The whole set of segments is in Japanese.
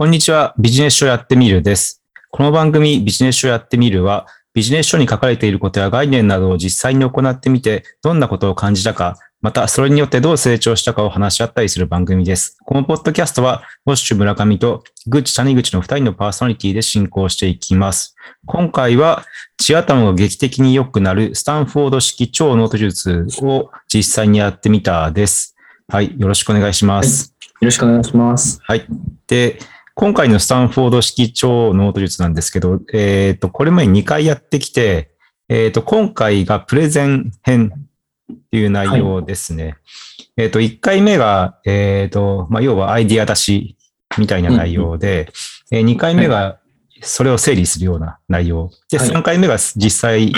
こんにちは。ビジネス書やってみるです。この番組ビジネス書やってみるは、ビジネス書に書かれていることや概念などを実際に行ってみて、どんなことを感じたか、またそれによってどう成長したかを話し合ったりする番組です。このポッドキャストは、ウォッシュ村上とグッチ谷口の二人のパーソナリティで進行していきます。今回は、地頭が劇的に良くなるスタンフォード式超ノート術を実際にやってみたです。はい。よろしくお願いします。よろしくお願いします。はい。で、今回のスタンフォード式超ノート術なんですけど、えっ、と、これまで2回やってきて、えっ、と、今回がプレゼン編っていう内容ですね。えっ、と、1回目が、えっ、と、まあ、要はアイディア出しみたいな内容で、えー2回目がそれを整理するような内容。で、はい3回目が実際、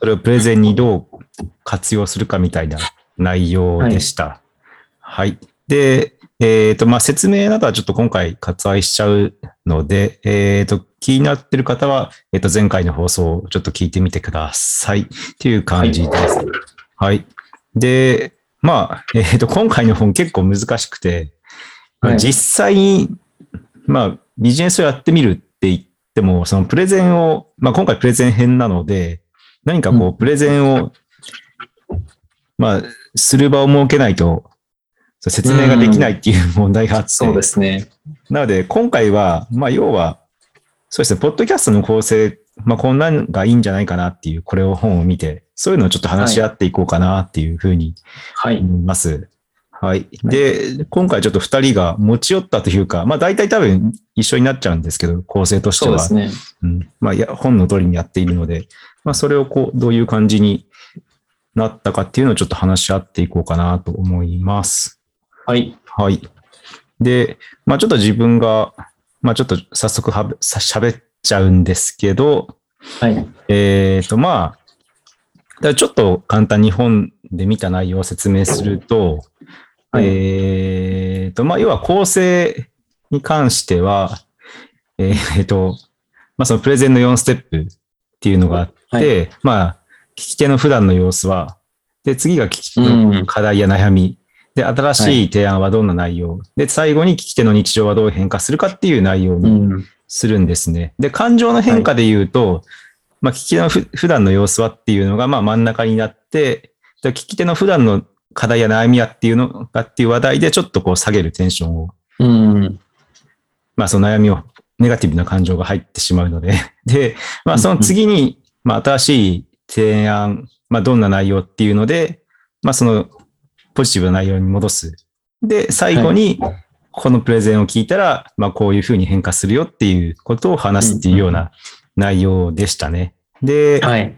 それをプレゼンにどう活用するかみたいな内容でした。はい。で、えっ、と、まあ、説明などはちょっと今回割愛しちゃうので、えっ、と、気になってる方は、えっ、と、前回の放送をちょっと聞いてみてください。っていう感じです。はい。で、まあ、えっ、と、今回の本結構難しくて、実際に、まあ、ビジネスをやってみるって言っても、そのプレゼンを、まあ、今回プレゼン編なので、何かこうんう、プレゼンを、まあ、する場を設けないと、説明ができないっていう問題があって、そうですね。なので、今回は、まあ、要は、そうですね、ポッドキャストの構成、まあ、こんなんがいいんじゃないかなっていう、これを本を見て、そういうのをちょっと話し合っていこうかなっていうふうにはい。思います。はい。で、今回ちょっと二人が持ち寄ったというか、まあ、大体多分一緒になっちゃうんですけど、構成としては。そうですね。うん。まあ、いや、本の通りにやっているので、まあ、それをこう、どういう感じになったかっていうのをちょっと話し合っていこうかなと思います。はい。はい。で、まあちょっと自分が、まあちょっと早速はべさ喋っちゃうんですけど、はい。えっ、とまあ、ちょっと簡単に本で見た内容を説明すると、はいえっ、とまあ要は構成に関しては、えっ、と、まあそのプレゼンの4ステップっていうのがあって、はまあ聞き手の普段の様子は、で、次が聞き手の課題や悩み、で、新しい提案はどんな内容、で、最後に聞き手の日常はどう変化するかっていう内容うにん。するんですね。で、感情の変化で言うと、まあ、聞き手のふ普段の様子はっていうのが、まあ、真ん中になって、で聞き手の普段の課題や悩みやっていうのがっていう話題でちょっとこう下げるテンションを、うん。まあ、その悩みを、ネガティブな感情が入ってしまうので、で、まあ、その次に、まあ、新しい提案、まあ、どんな内容っていうので、まあ、その、ポジティブな内容に戻す。で、最後に、このプレゼンを聞いたら、まあ、こういうふうに変化するよっていうことを話すっていうような内容でしたね。で、はい。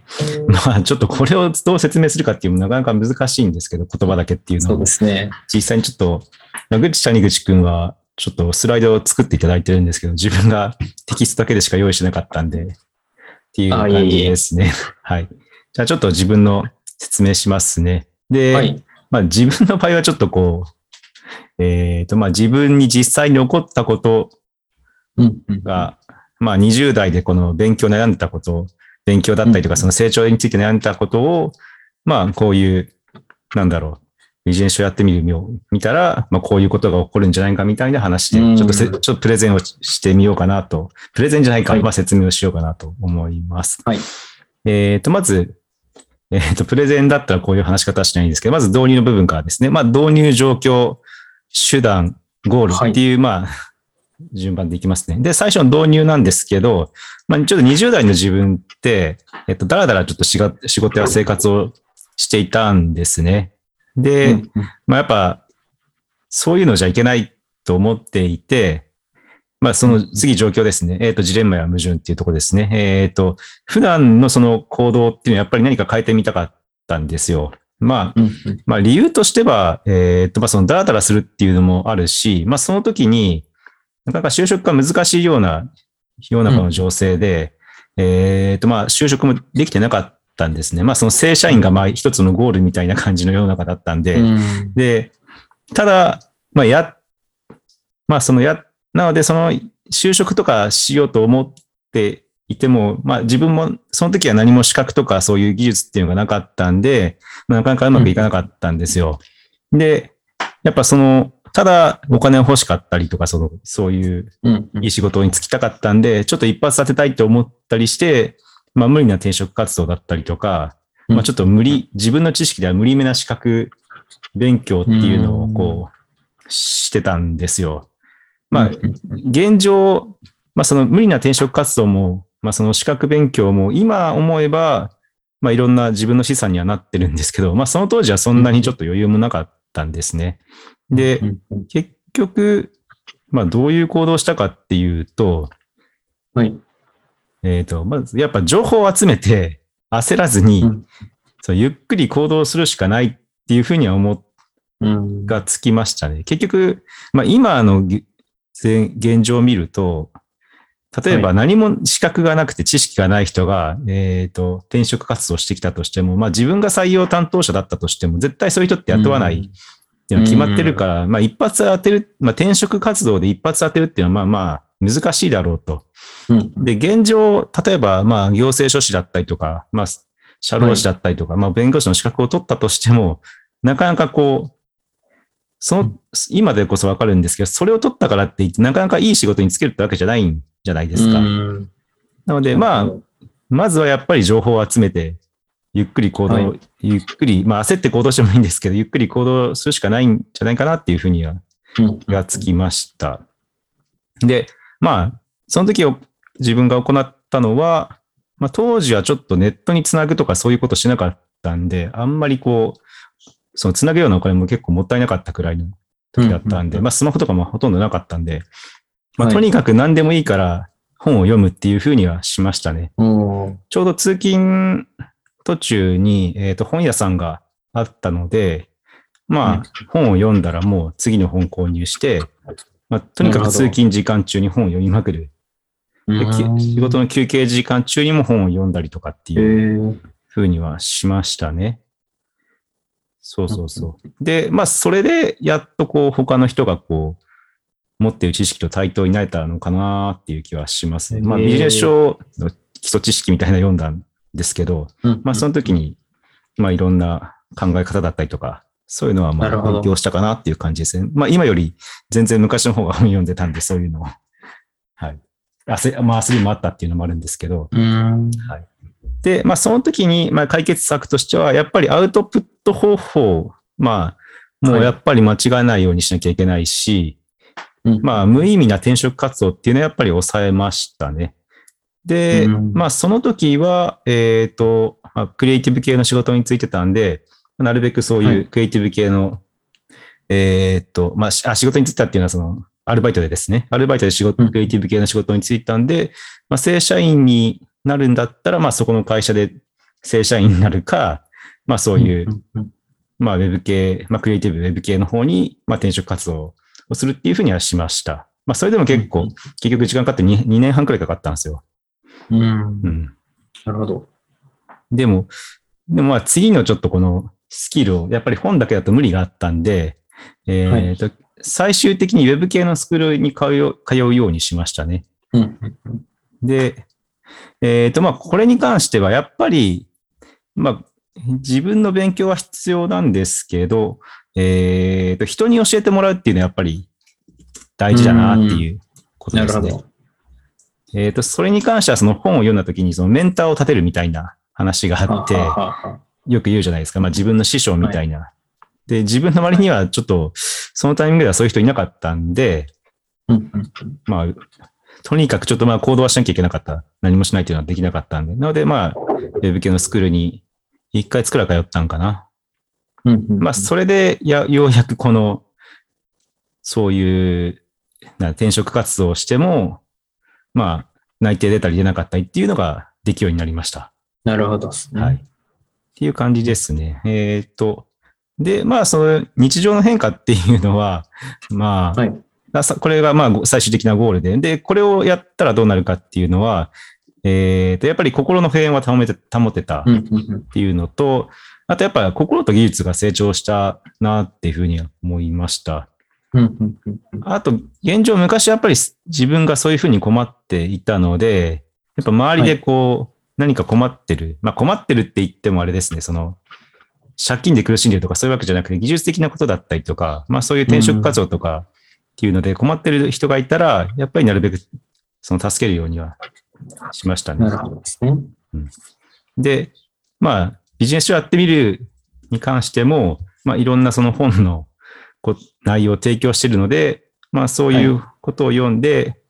まあ、ちょっとこれをどう説明するかっていうのもなかなか難しいんですけど、言葉だけっていうのそうはですね。実際にちょっと、野口谷口くんは、ちょっとスライドを作っていただいてるんですけど、自分がテキストだけでしか用意しなかったんで、っていう感じですね。はい。じゃあちょっと自分の説明しますね。で、はい。まあ自分の場合はちょっとこう、えっ、と、まあ自分に実際に起こったことが、まあ20代でこの勉強悩んでたこと、勉強だったりとか、うん。その成長について悩んでたことを、まあこういう、なんだろう、ビジネスをやってみるを見たら、まあこういうことが起こるんじゃないかみたいな話で、うん。ちょっとせ、ちょっとプレゼンをししてみようかなと、プレゼンじゃないか、はい。まあ説明をしようかなと思います。はい。えっ、と、まず、えっ、と、プレゼンだったらこういう話し方はしないんですけど、まず導入の部分からですね。まあ導入状況、手段、ゴールっていう、まあ、順番でいきますね。で、最初の導入なんですけど、まあ、ちょっと20代の自分って、えっと、だらだらちょっとしが仕事や生活をしていたんですね。で、うんまあ、やっぱ、そういうのじゃいけないと思っていて、まあ、その次状況ですね。えっ、と、ジレンマや矛盾っていうところですね。えっ、と、普段のその行動っていうのはやっぱり何か変えてみたかったんですよ。まあ、うん。まあ理由としては、えーっと、まあそのダラダラするっていうのもあるし、まあその時に、なかなか就職が難しいような世の中の情勢で、えーっと、まあ就職もできてなかったんですね。まあその正社員がまあ一つのゴールみたいな感じの世の中だったんで、うん。で、ただ、まあや、まあそのや、なのでその就職とかしようと思っていても、まあ自分もその時は何も資格とかそういう技術っていうのがなかったんで、まあなかなかうまくいかなかったんですよ。で、やっぱその、ただお金欲しかったりとか、その、そういううんうんいい仕事に就きたかったんで、ちょっと一発当てたいと思ったりして、まあ無理な転職活動だったりとか、まあちょっと無理、自分の知識では無理めな資格勉強っていうのをこう、してたんですよ。まあ現状、まあその無理な転職活動も、まあその資格勉強も今思えば、まあいろんな自分の資産にはなってるんですけど、まあその当時はそんなにちょっと余裕もなかったんですね。で、結局、まあどういう行動をしたかっていうと、はい。えっ、と、まずやっぱ情報を集めて焦らずに、うんそうゆっくり行動するしかないっていうふうには思っうんがつきましたね。結局、まあ今の現状を見ると、例えばはい何も資格がなくて知識がない人が、えっ、と、転職活動してきたとしても、まあ自分が採用担当者だったとしても、絶対そういう人って雇わないっていうのは決まってるから、まあ一発当てる、まあ転職活動で一発当てるっていうのはまあまあ難しいだろうと。うん。で、現状、例えばまあ行政書士だったりとか、まあ社労士だったりとか、まあ弁護士の資格を取ったとしても、なかなかこう、その、今でこそわかるんですけど、それを取ったからって言って、なかなかいい仕事に就けるってわけじゃないんじゃないですか。うん。なので、まあ、まずはやっぱり情報を集めて、ゆっくり行動、はゆっくり、まあ焦って行動してもいいんですけど、ゆっくり行動するしかないんじゃないかなっていうふうにはうん。気がつきました。で、まあ、その時を自分が行ったのは、まあ当時はちょっとネットにつなぐとかそういうことしなかったんで、あんまりこう、そのつなぐようなお金も結構もったいなかったくらいの時だったんで、うんまあスマホとかもほとんどなかったんで、まあはいとにかく何でもいいから本を読むっていうふうにはしましたね。おーちょうど通勤途中に、えっ、と、本屋さんがあったので、まあ、本を読んだらもう次の本購入して、まあ、とにかく通勤時間中に本を読みまくる。仕事の休憩時間中にも本を読んだりとかってへいうーふうにはしましたね。そうそうそう。で、まあ、それでやっとこう、他の人がこう、持っている知識と対等になれたのかなっていう気はしますね。まあ、ビジネス書の基礎知識みたいなの読んだんですけど、うんまあ、その時に、まあ、いろんな考え方だったりとか、そういうのはまあ、勉強したかなっていう感じですね。まあ、今より全然昔の方が本読んでたんで、そういうのを。はい。焦まあ、焦りもあったっていうのもあるんですけど。うん。で、まあ、その時に、まあ、解決策としては、やっぱりアウトプット方法、まあ、もうやっぱり間違えないようにしなきゃいけないし、うん。まあ、無意味な転職活動っていうのはやっぱり抑えましたね。で、うん。まあ、その時は、えっ、と、まあ、クリエイティブ系の仕事についてたんで、なるべくそうはい。いうクリエイティブ系の、えっ、と、まあ、仕事についたっていうのは、その、アルバイトでですね。アルバイトで仕事、うん。クリエイティブ系の仕事に就いたんで、まあ、正社員になるんだったら、まあ、そこの会社で正社員になるか、まあ、そういう、まあ、ウェブ系、まあ、クリエイティブウェブ系の方に、まあ、転職活動をするっていうふうにはしました。まあ、それでも結構、うん結局時間かかって 2, 2年半くらいかかったんですよ。うん。うん。なるほど。でも、でもまあ、次のちょっとこのスキルを、やっぱり本だけだと無理があったんで、えっ、と、最終的にウェブ系のスクールに通う通うようにしましたね。うんで、えっ、と、まあ、これに関しては、やっぱり、まあ、自分の勉強は必要なんですけど、えっ、と、人に教えてもらうっていうのはやっぱり大事だなっていうことですね。えっ、と、それに関してはその本を読んだ時にそのメンターを立てるみたいな話があって、ははははよく言うじゃないですか。まあ自分の師匠みたいな。で、自分の周りにはちょっと、そのタイミングではそういう人いなかったんで、まあ、とにかくちょっとまあ行動はしなきゃいけなかった。何もしないっていうのはできなかったんで。なのでまあ、ウェブ系のスクールに一回作ら通ったんかな。うんまあ、それでや、ようやくこの、そういう、な転職活動をしても、まあ、内定出たり出なかったりっていうのができるようになりました。なるほどね。はい。っていう感じですね。えーっと、で、まあ、その日常の変化っていうのは、まあ、はい。これがまあご最終的なゴールで、で、これをやったらどうなるかっていうのは、えーっと、やっぱり心の平穏は保めて保てたっていうのと、あとやっぱ心と技術が成長したなっていうふうには思いました。あと、現状昔やっぱり自分がそういうふうに困っていたので、やっぱ周りでこう、何か困ってる。まあ困ってるって言ってもあれですね、その、借金で苦しんでるとかそういうわけじゃなくて、技術的なことだったりとか、まあそういう転職活動とかっていうので困ってる人がいたら、やっぱりなるべくその助けるようにはしましたねな。るほどですね。で、まあ、ビジネス書やってみるに関しても、まあ、いろんなその本のこ内容を提供しているので、まあ、そういうことを読んで、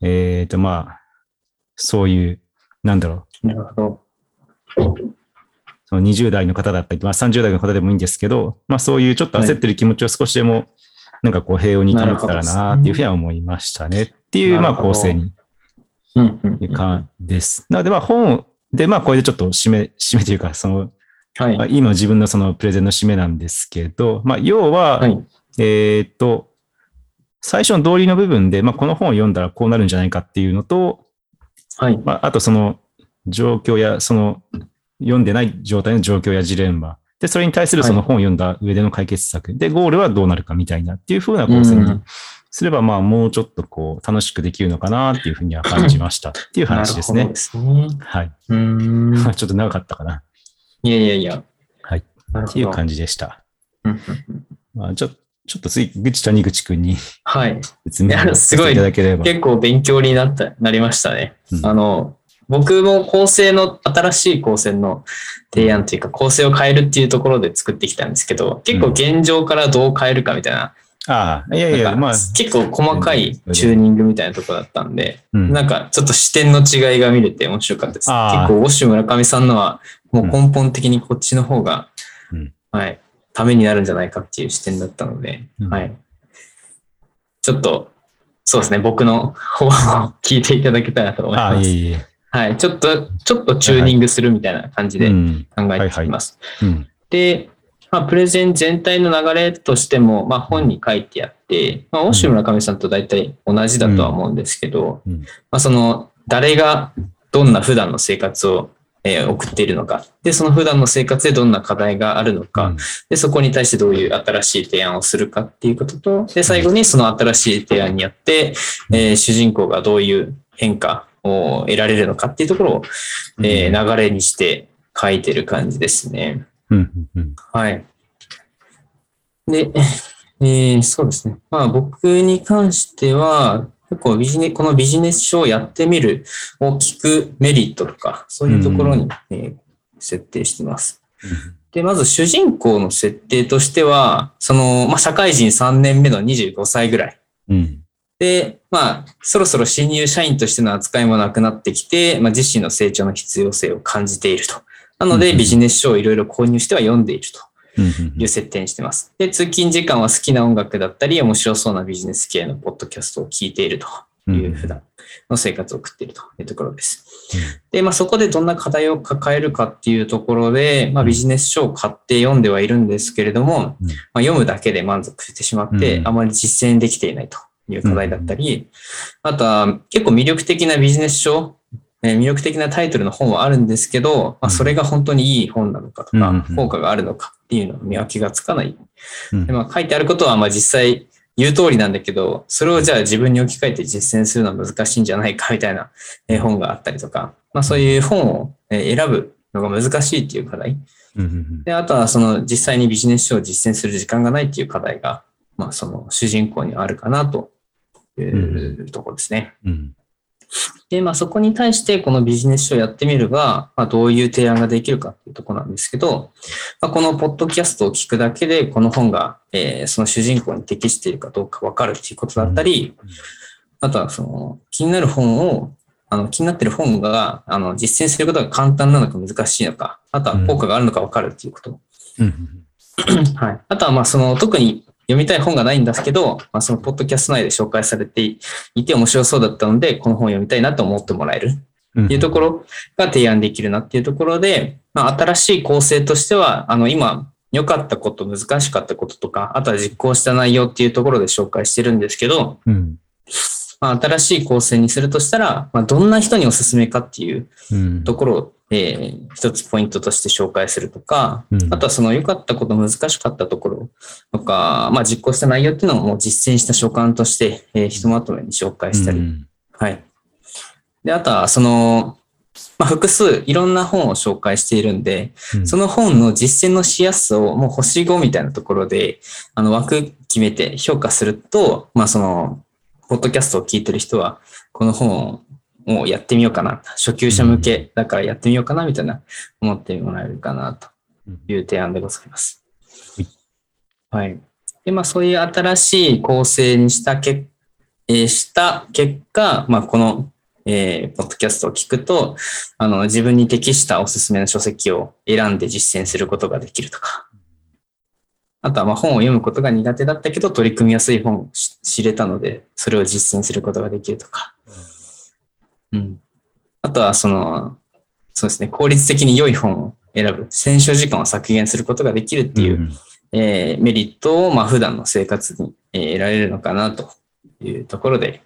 えっ、と、まあ、そういう、なんだろなるほど。う、その20代の方だったり、まあ、30代の方でもいいんですけど、まあ、そういうちょっと焦ってる気持ちを少しでも、なんかこう、平穏に保ったらなっていうふうには思いましたね。っていう、まあ、構成にうんうんいう感じです。なので、まあ、本で、まあ、これでちょっと締め、締めというか、その、はい。まあ今自分のそのプレゼンの締めなんですけど、まあ、要は、はい。えーっと、最初の道理の部分で、まあ、この本を読んだらこうなるんじゃないかっていうのと、はい。まあ、あとその状況や、その読んでない状態の状況やジレンマ。で、それに対するその本を読んだ上での解決策。で、ゴールはどうなるかみたいなっていう風な構成にすれば、まあ、もうちょっとこう、楽しくできるのかなっていうふうには感じましたっていう話ですね。ですね。はい。うーん。ま あちょっと長かったかな。いやいやいや。はい。っていう感じでした。まあ、ちょちょっと次、ぐち谷口くんにはい。説明してすごいいただければ。結構勉強になった、なりましたね。うんあの、僕も構成の、新しい構成の提案というか、構成を変えるっていうところで作ってきたんですけど、結構現状からどう変えるかみたいな、ああ、いやいや、まあ、結構細かいチューニングみたいなところだったんで、うんなんかちょっと視点の違いが見れて面白かったです。結構、ウォッシュ村上さんのは、もう根本的にこっちの方が、うんはい、ためになるんじゃないかっていう視点だったので、うんはい。ちょっと、そうですね、僕の方を聞いていただけたらと思いああ、ます。いえいえ。はい、ちょっと、ちょっとチューニングするみたいな感じで考うん。えていきます。うん。で、まあ、プレゼン全体の流れとしても、まあ、本に書いてあって、まあ、オシ村上さんと大体同じだとは思うんですけど、うんまあ、その、誰がどんな普段の生活を、えー送っているのか。で、その普段の生活でどんな課題があるのか。で、そこに対してどういう新しい提案をするかっていうことと、で、最後にその新しい提案によって、えー主人公がどういう変化を得られるのかっていうところを、えー流れにして書いてる感じですね。はい。で、えーそうですね。まあ僕に関しては、結構ビジネこのビジネス書をやってみるを聞くメリットとか、そういうところに、えー設定してます。で、まず主人公の設定としては、その、まあ社会人3年目の25歳ぐらい。うん。で、まあ、そろそろ新入社員としての扱いもなくなってきて、まあ、自身の成長の必要性を感じていると。なので、うんビジネス書をいろいろ購入しては読んでいると。うん。いう設定にしてます。で、通勤時間は好きな音楽だったり、面白そうなビジネス系のポッドキャストを聞いているという普段の生活を送っているというところです。で、まあそこでどんな課題を抱えるかっていうところで、まあビジネス書を買って読んではいるんですけれども、うんまあ、読むだけで満足してしまって、うんあまり実践できていないという課題だったり、あとは結構魅力的なビジネス書、えー魅力的なタイトルの本はあるんですけど、まあ、それが本当にいい本なのかとか、うん効果があるのかっていうのは見分けがつかないうんでまあ、書いてあることはまあ実際言う通りなんだけど、それをじゃあ自分に置き換えて実践するのは難しいんじゃないかみたいなえー本があったりとか、まあそういう本をえー選ぶのが難しいっていう課題。うん。で、あとはその実際にビジネス書を実践する時間がないっていう課題が、まあその主人公にはあるかなというところですね。うん。で、まあそこに対してこのビジネス書をやってみるが、まあどういう提案ができるかっていうところなん。ですけど、まあ、このポッドキャストを聞くだけで、この本が、えーその主人公に適しているかどうかわかるっていうことだったり、うん。あとはその気になる本を、あの気になっている本があの実践することが簡単なのか難しいのか、あとは効果があるのかわかるっていうこと。うん。はい。あとはまあその特に読みたい本がないんですけど、まあ、そのポッドキャスト内で紹介されていて面白そうだったので、この本を読みたいなと思ってもらえる。うん。っていうところが提案できるなっていうところで、まあ、新しい構成としては、あの、今、良かったこと、難しかったこととか、あとは実行した内容っていうところで紹介してるんですけど、うん。まあ、新しい構成にするとしたら、まあ、どんな人におすすめかっていううん。ところを、えー一つポイントとして紹介するとか、うん。あとはその良かったこと、難しかったところとか、まあ、実行した内容っていうのをもう実践した所感として、えーひとまとめに紹介したり、うん。はい。で、あとは、その、まあ、複数いろんな本を紹介しているんで、うん。その本の実践のしやすさをもう星5みたいなところで、あの枠決めて評価すると、まあその、ポッドキャストを聞いてる人は、この本をやってみようかな。初級者向けだからやってみようかな、みたいな思ってもらえるかな、という提案でございます。はい。で、まあそういう新しい構成にしたけ、えーした結果、まあこのえーポッドキャストを聞くと、あの、自分に適したおすすめの書籍を選んで実践することができるとか。あとは、まあ、本を読むことが苦手だったけど、取り組みやすい本をし知れたので、それを実践することができるとか。うん。あとは、その、そうですね、効率的に良い本を選ぶ。選書時間を削減することができるっていう、んえーメリットを、まあ、普段の生活に、えー得られるのかなというところで、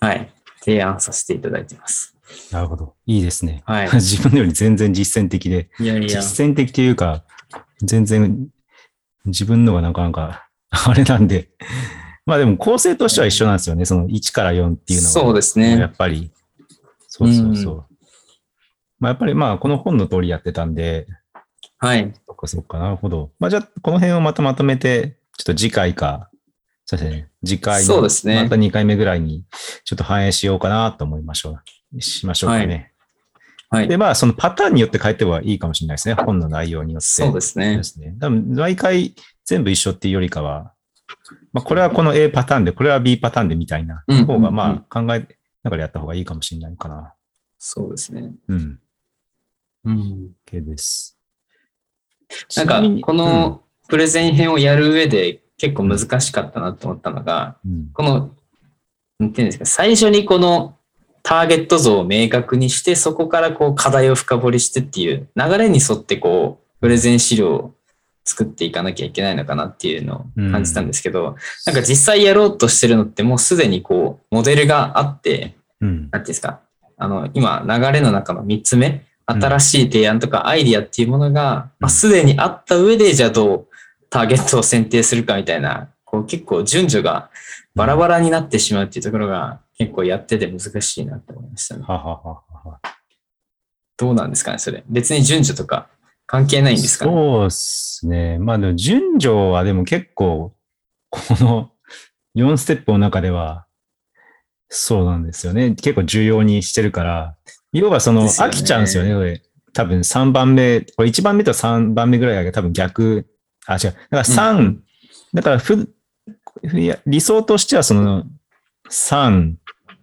はい、提案させていただいています。なるほど。いいですね。はい。自分のより全然実践的で、いやいや、実践的というか、全然自分のがなかなか あれなんで、まあでも構成としては一緒なんですよね。その1から4っていうのは。そうですやね。っぱり。そうそうそう。まあやっぱりまあこの本の通りやってたんで、はい。そっかそっか、なるほど。まあじゃあこの辺をまたまとめて、ちょっと次回か、そうですね。次回のそうですねまた2回目ぐらいにちょっと反映しようかなと思いましょう。しましょうかね。はい。で、まあそのパターンによって変えてはいいかもしれないですね。本の内容によって。そうですねで。すね。多分毎回全部一緒っていうよりかは、まあこれはこの A パターンで、これは B パターンでみたいなうん方がうんまあ考えながらやった方がいいかもしれないかな。そうですね。うん。うん。OK です。なんかこのプレゼン編をやる上で結構難しかったなと思ったのが、うん、この、なんていうんですか、最初にこのターゲット像を明確にして、そこからこう課題を深掘りしてっていう流れに沿ってこう、プレゼン資料を作っていかなきゃいけないのかなっていうのを感じたんですけど、なんか実際やろうとしてるのってもうすでにこう、モデルがあって、うん。なんていうんですか、あの、今、流れの中の3つ目、新しい提案とかアイディアっていうものが、まあ、すでにあった上で、じゃあどうターゲットを選定するかみたいな、こう結構順序がバラバラになってしまうっていうところが結構やってて難しいなって思いましたね。ははは。どうなんですかね、それ。別に順序とか関係ないんですかね？そうですね。まあでも順序はでも結構、この4ステップの中では、そうなんですよね。結構重要にしてるから、要はその、飽きちゃうんですよね、これ。多分3番目、これ1番目と3番目ぐらいが多分逆、あ、違う。だから3、うんだからふ、ふいや理想としてはその3、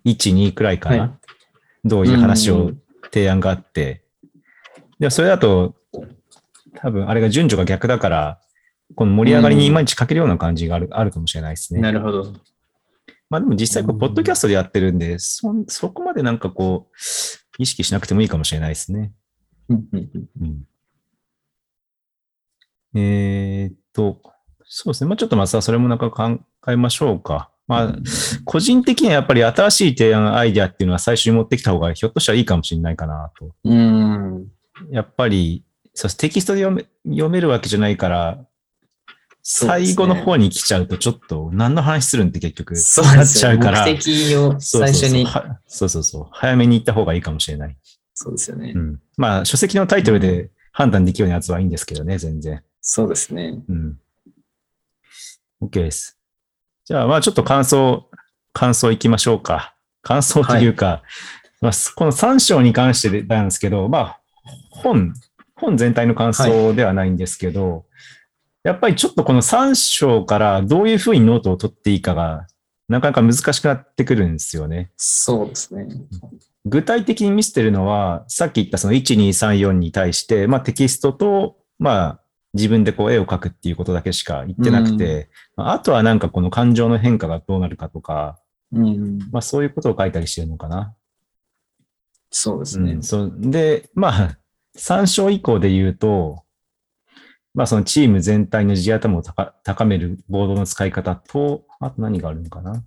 1、2くらいかな。はいどういう話をうん提案があって。でもそれだと、多分あれが順序が逆だから、この盛り上がりにいまいち欠けるような感じがある,、あるかもしれないですね。なるほど。まあでも実際ポッドキャストでやってるんで、そんそこまでなんかこう、意識しなくてもいいかもしれないですね。うんえーっと、そうですね。まあちょっとまたそれもなんか考えましょうか。まあ、個人的にはやっぱり新しい提案アイデアっていうのは最初に持ってきた方がひょっとしたらいいかもしれないかなと。うん。やっぱり、そうテキストで読め読めるわけじゃないから、最後の方に来ちゃうとちょっと何の話するんって結局そうなっ。ちゃうから。目的を最初に。はそうそうそう。早めに行った方がいいかもしれない。そうですよねう。ん。まあ、書籍のタイトルで判断できるようなやつはいいんですけどね、全然。そうですね。うん。OK です。じゃあ、まあちょっと感想、感想いきましょうか。感想というか、まあ、この3章に関してなんですけど、まあ、本、本全体の感想ではないんですけど、やっぱりちょっとこの3章からどういうふうにノートを取っていいかが、なかなか難しくなってくるんですよね。そうですね。具体的に見せてるのは、さっき言ったその1、2、3、4に対して、まあテキストと、まあ自分でこう絵を描くっていうことだけしか言ってなくて、まああとはなんかこの感情の変化がどうなるかとか、うん。まあそういうことを書いたりしてるのかな。そうですねうん。で、まあ、参照以降で言うと、まあそのチーム全体の地頭を高高めるボードの使い方と、あと何があるのかな。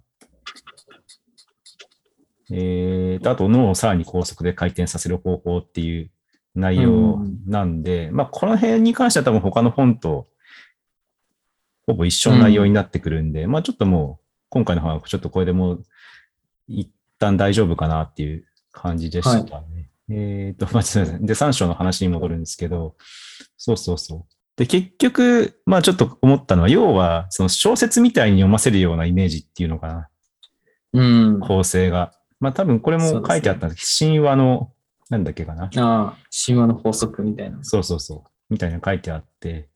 えーと、あと脳をさらに高速で回転させる方法っていう内容なんで、まあこの辺に関しては多分他の本とほぼ一緒の内容になってくるんで、まあちょっともう今回の本はちょっとこれでもう一旦大丈夫かなっていう感じでしたね。えっ、と、まあ、すみません。で、3章の話に戻るんですけど、そうそうそう。で、結局、まあちょっと思ったのは、要は、その小説みたいに読ませるようなイメージっていうのかな、うん。あ構成が。まあ多分これも書いてあったんですけど、神話の、なんだっけかな。あ、神話の法則みたいな。そうそうそう。みたいなの書いてあって、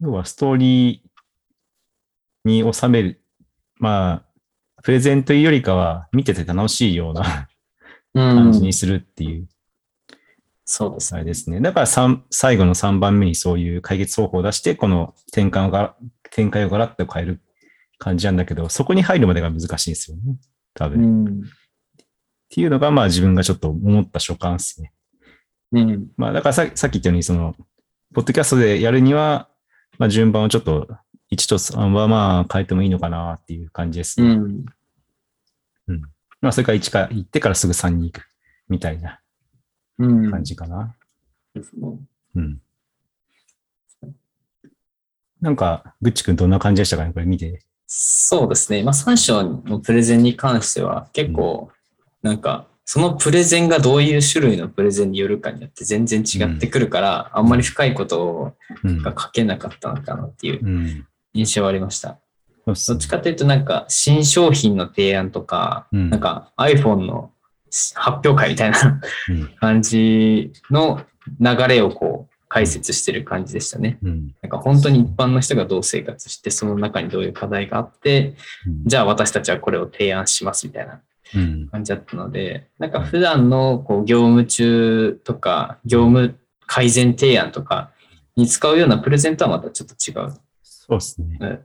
要はストーリーに収める、まあ、プレゼンというよりかは見てて楽しいようなうん。感じにするっていう、そうですあれですね。だから三最後の3番目にそういう解決方法を出して、この展開をが展開をガラッと変える感じなんだけど、そこに入るまでが難しいんですよね。多分。っうん。ていうのが、まあ自分がちょっと思った所感ですね。うん。まあ、だからささっき言ったように、その、ポッドキャストでやるには、まあ、順番をちょっと、1と3はまあ変えてもいいのかなっていう感じですね。うん。まあ、それから1から行ってからすぐ3に行くみたいなうん。感じかな。ですねうん。なんか、ぐっちくんどんな感じでしたかね？これ見て。そうですね。まあ、3章のプレゼンに関しては、結構、なんか、そのプレゼンがどういう種類のプレゼンによるかによって全然違ってくるから、あんまり深いこと。が書けなかったのかなっていううん。印象はありました。どっちかというと、なんか、新商品の提案とか、うんなんか iPhone の発表会みたいなうん。感じの流れをこう、解説してる感じでしたね。うん。なんか本当に一般の人がどう生活して、その中にどういう課題があって、じゃあ私たちはこれを提案しますみたいなうん。感じだったので、なんか普段のこう業務中とか、業務改善提案とかに使うようなプレゼントはまたちょっと違うそうですね。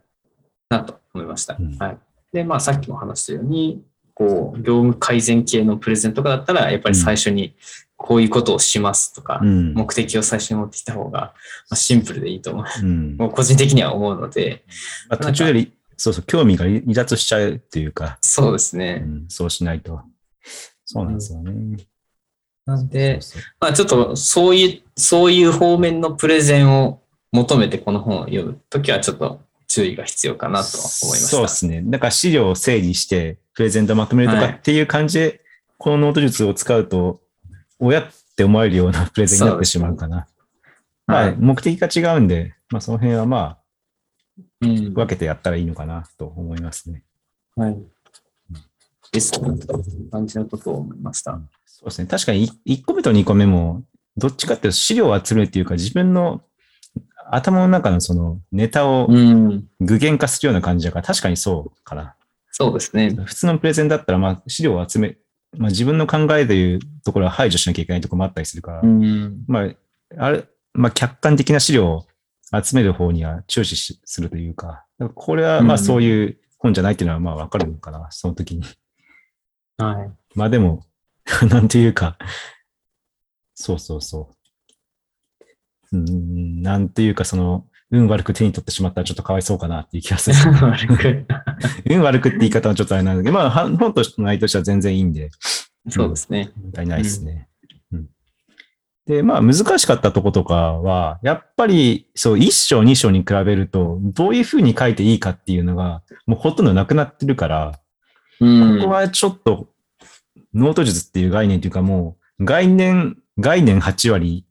なと思いました。うんはい。で、まあさっきも話したように、こう、業務改善系のプレゼントとかだったら、やっぱり最初にこういうことをしますとか、うん。目的を最初に持ってきた方が、まあ、シンプルでいいと思う。うん。もう個人的には思うので、まあ、途中より、そうそう、興味が離脱しちゃうっていうか、そうですうね。ん、そうしないと。そうなんですよね。なんで、そうそうまあちょっとそういう、そういう方面のプレゼンを求めてこの本を読むときはちょっと注意が必要かなとは思いました。そうですね。だから資料を整理して、プレゼントまとめるとかはいっていう感じで、このノート術を使うと、おやって思えるようなプレゼンになってしまうかな。まあ、はい。目的が違うんで、まあ、その辺はまうんあ、分けてやったらいいのかなと思いますね。はい。ですね。感じのことを思いました。そうですね。確かに1個目と2個目も、どっちかっていうと資料を集めるっていうか、自分の頭の中のそのネタをうん。具現化するような感じだから、確かにそうかな。そうですね。普通のプレゼンだったら、まあ、資料を集め、まあ、自分の考えというところは排除しなきゃいけないところもあったりするから、うん。まあ、あれ、まあ、客観的な資料を集める方には注視しするというか、これはまあうんそういう本じゃないっていうのはまあわかるのかな、その時に。はい。まあでも、なんていうか、そうそうそう。うん、なんていうか、その、運悪く手に取ってしまったらちょっとかわいそうかなっていう気がする。運悪くって言い方はちょっとあれなんだけど、まあ、は本としての内容としては全然いいんで、そうですね。問題ないですね。うんで、まあ、難しかったとことかは、やっぱり、そう、1章、2章に比べると、どういうふうに書いていいかっていうのが、もうほとんどなくなってるから、うん。ここはちょっと、ノート術っていう概念というか、もう、概念、概念8割、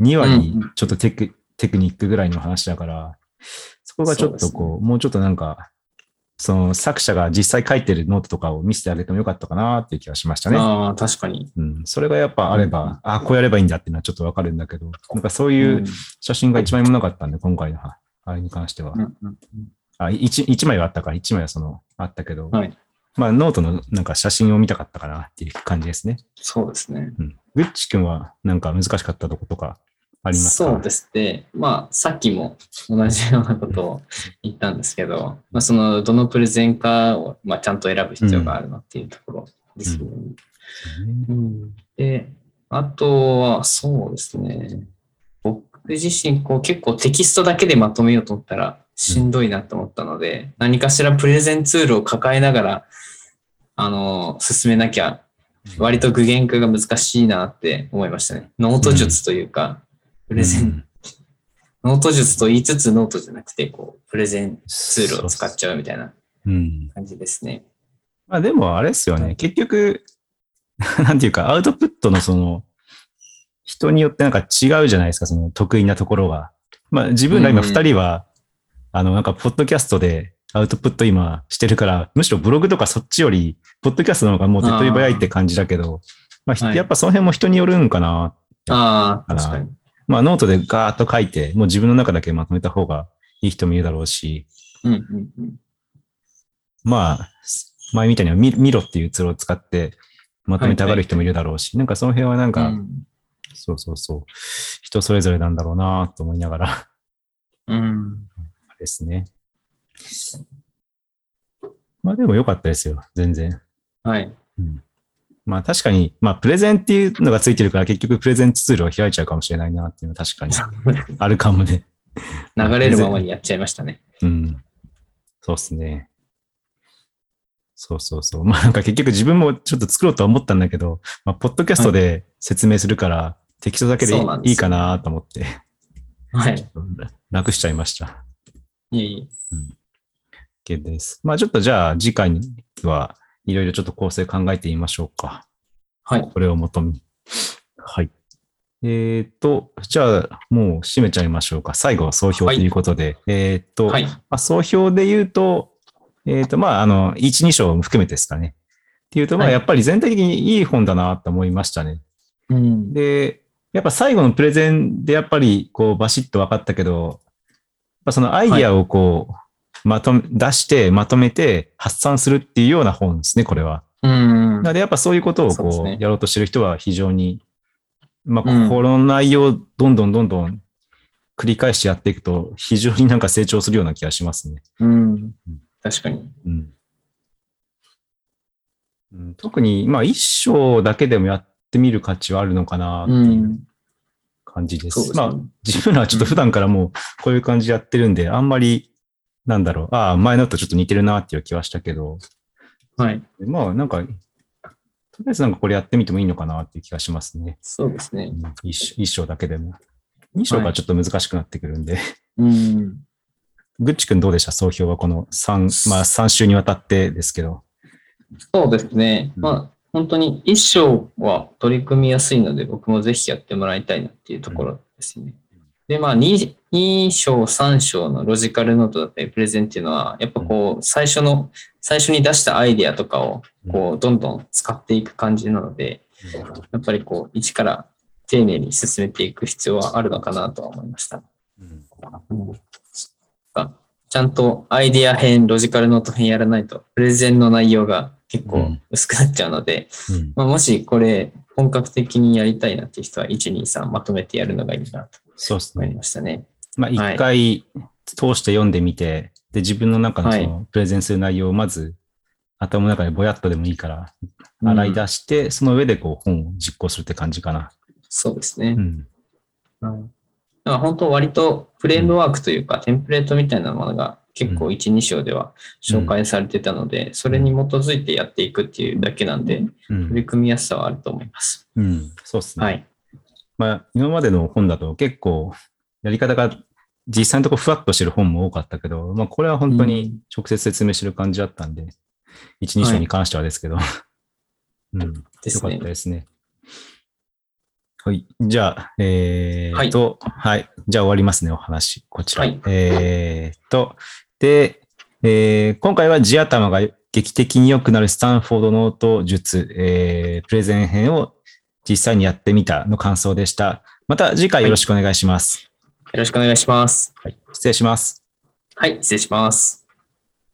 2割うん、ちょっとテク,、テクニックぐらいの話だから、そこがちょっとそうこう、もうちょっとなんか、その作者が実際書いてるノートとかを見せてあげてもよかったかなっていう気がしましたね。ああ、確かに。うん、それがやっぱあれば、あこうやればいいんだっていうのはちょっとわかるんだけど、なんかそういう写真が一枚もなかったんで、今回のはあれに関しては。うんうんうんあ一一枚はあったか、一枚はその、あったけど、はいまあノートのなんか写真を見たかったかなっていう感じですね。そうですね。うん。グッチ君はなんか難しかったとことかありますか？そうですね。まあ、さっきも同じようなことを言ったんですけど、まあ、その、どのプレゼンかを、まあ、ちゃんと選ぶ必要があるなっていうところですよね。うんで、あとは、そうですね。僕自身、こう、結構テキストだけでまとめようと思ったら、しんどいなと思ったので、何かしらプレゼンツールを抱えながら、あの、進めなきゃ割と具現化が難しいなって思いましたね。ノート術というか、プレゼン、ノート術と言いつつノートじゃなくて、こう、プレゼンツールを使っちゃうみたいなうん。感じですね。まあでもあれですよね。結局、なんていうか、アウトプットのその、人によってなんか違うじゃないですか、その得意なところが。まあ自分ら今うん二人は、あの、なんか、ポッドキャストでアウトプット今してるから、むしろブログとかそっちより、ポッドキャストの方がもう手っ取り早いって感じだけど、まあ、ひはいやっぱその辺も人によるんかな。ああ、確かに。まあノートでガーッと書いて、もう自分の中だけまとめた方がいい人もいるだろうし、うんうんうん。まあ、前みたいにはミ Miro っていうツールを使ってまとめて上がる人もいるだろうし、なんかその辺はなんか、うんそうそうそう、人それぞれなんだろうなと思いながらうん。ですね。まあでも良かったですよ、全然。はい。うん、まあ確かに、まあプレゼンっていうのがついてるから結局プレゼンツールを開いちゃうかもしれないなっていうのは確かにあるかもね。流れるままにやっちゃいましたね。うん。そうっすね。そうそうそう。まあなんか結局自分もちょっと作ろうとは思ったんだけど、まあポッドキャストで説明するから、適当だけでいいいかなと思って、はい。楽しちゃいました。いえいえ。OK です。まあちょっとじゃあ次回はいろいろちょっと構成考えてみましょうか。はい。これを元に。はい。えっ、と、じゃあもう締めちゃいましょうか。最後は総評ということで。えっ、と、はい。まあ、総評で言うと、えっ、と、まあ、あの、1、2章も含めてですかね。っていうと、まあ、はいやっぱり全体的にいい本だなと思いましたね。うん。で、やっぱ最後のプレゼンでやっぱり、こう、バシッと分かったけど、やっぱそのアイディアをこう、まとめ、出して、まとめて発散するっていうような本ですね、これは。うんなので、やっぱそういうことをこう、ねやろうとしてる人は非常に、まあ、うんこの内容をどんどんどんどん繰り返してやっていくと、非常になんか成長するような気がしますね。うん。確かに。うんうん特に、まあ、一章だけでもやってみる価値はあるのかなってう。いうん感じです。そうですね。まあ、自分らはちょっと普段からもうこういう感じでやってるんで、あんまり、なんだろう、ああ、前のとちょっと似てるなっていう気はしたけど、はい。まあ、なんか、とりあえずなんかこれやってみてもいいのかなっていう気がしますね。そうですね。うん一章一章だけでも。二章がちょっと難しくなってくるんで。うん。ぐっちくんどうでした？総評はこの3、まあ3週にわたってですけど。そうですね。うんまあ、本当に一章は取り組みやすいので、僕もぜひやってもらいたいなっていうところですね。で、まあ2、2章、3章のロジカルノートだったり、プレゼンっていうのは、やっぱこう、最初の、最初に出したアイデアとかを、こう、どんどん使っていく感じなので、やっぱりこう、一から丁寧に進めていく必要はあるのかなとは思いました。ちゃんとアイデア編、ロジカルノート編やらないと、プレゼンの内容が結構うん薄くなっちゃうので、うんまあ、もしこれ本格的にやりたいなっていう人は、1、2、3まとめてやるのがいいなと思いま。したね。まあ一はい回通して読んでみて、で、自分の中のそはのプレゼンする内容をまず頭の中でぼやっとでもいいからうん洗い出して、その上でこう本を実行するって感じかな。そうですね。うん。うんだから本当割とフレームワークというか、テンプレートみたいなものが結構1、2章では紹介されてたので、それに基づいてやっていくっていうだけなんで、うん取り組みやすさはあると思います。うん。そうですね。はい。まあ、今までの本だと結構、やり方が実際のところふわっとしてる本も多かったけど、まあ、これは本当に直接説明してる感じだったんで、一、二章に関してはですけど、うん。ですねよかった。ですね。はい。じゃあ、えーっと、はい、じゃあ終わりますね、お話。こちら。はいえーっと、で、えー今回は地頭が劇的に良くなるスタンフォードノート術、えープレゼン編を実際にやってみたの感想でした。また次回よろしくお願いします。よろしくお願いします。失礼します。はい、失礼します。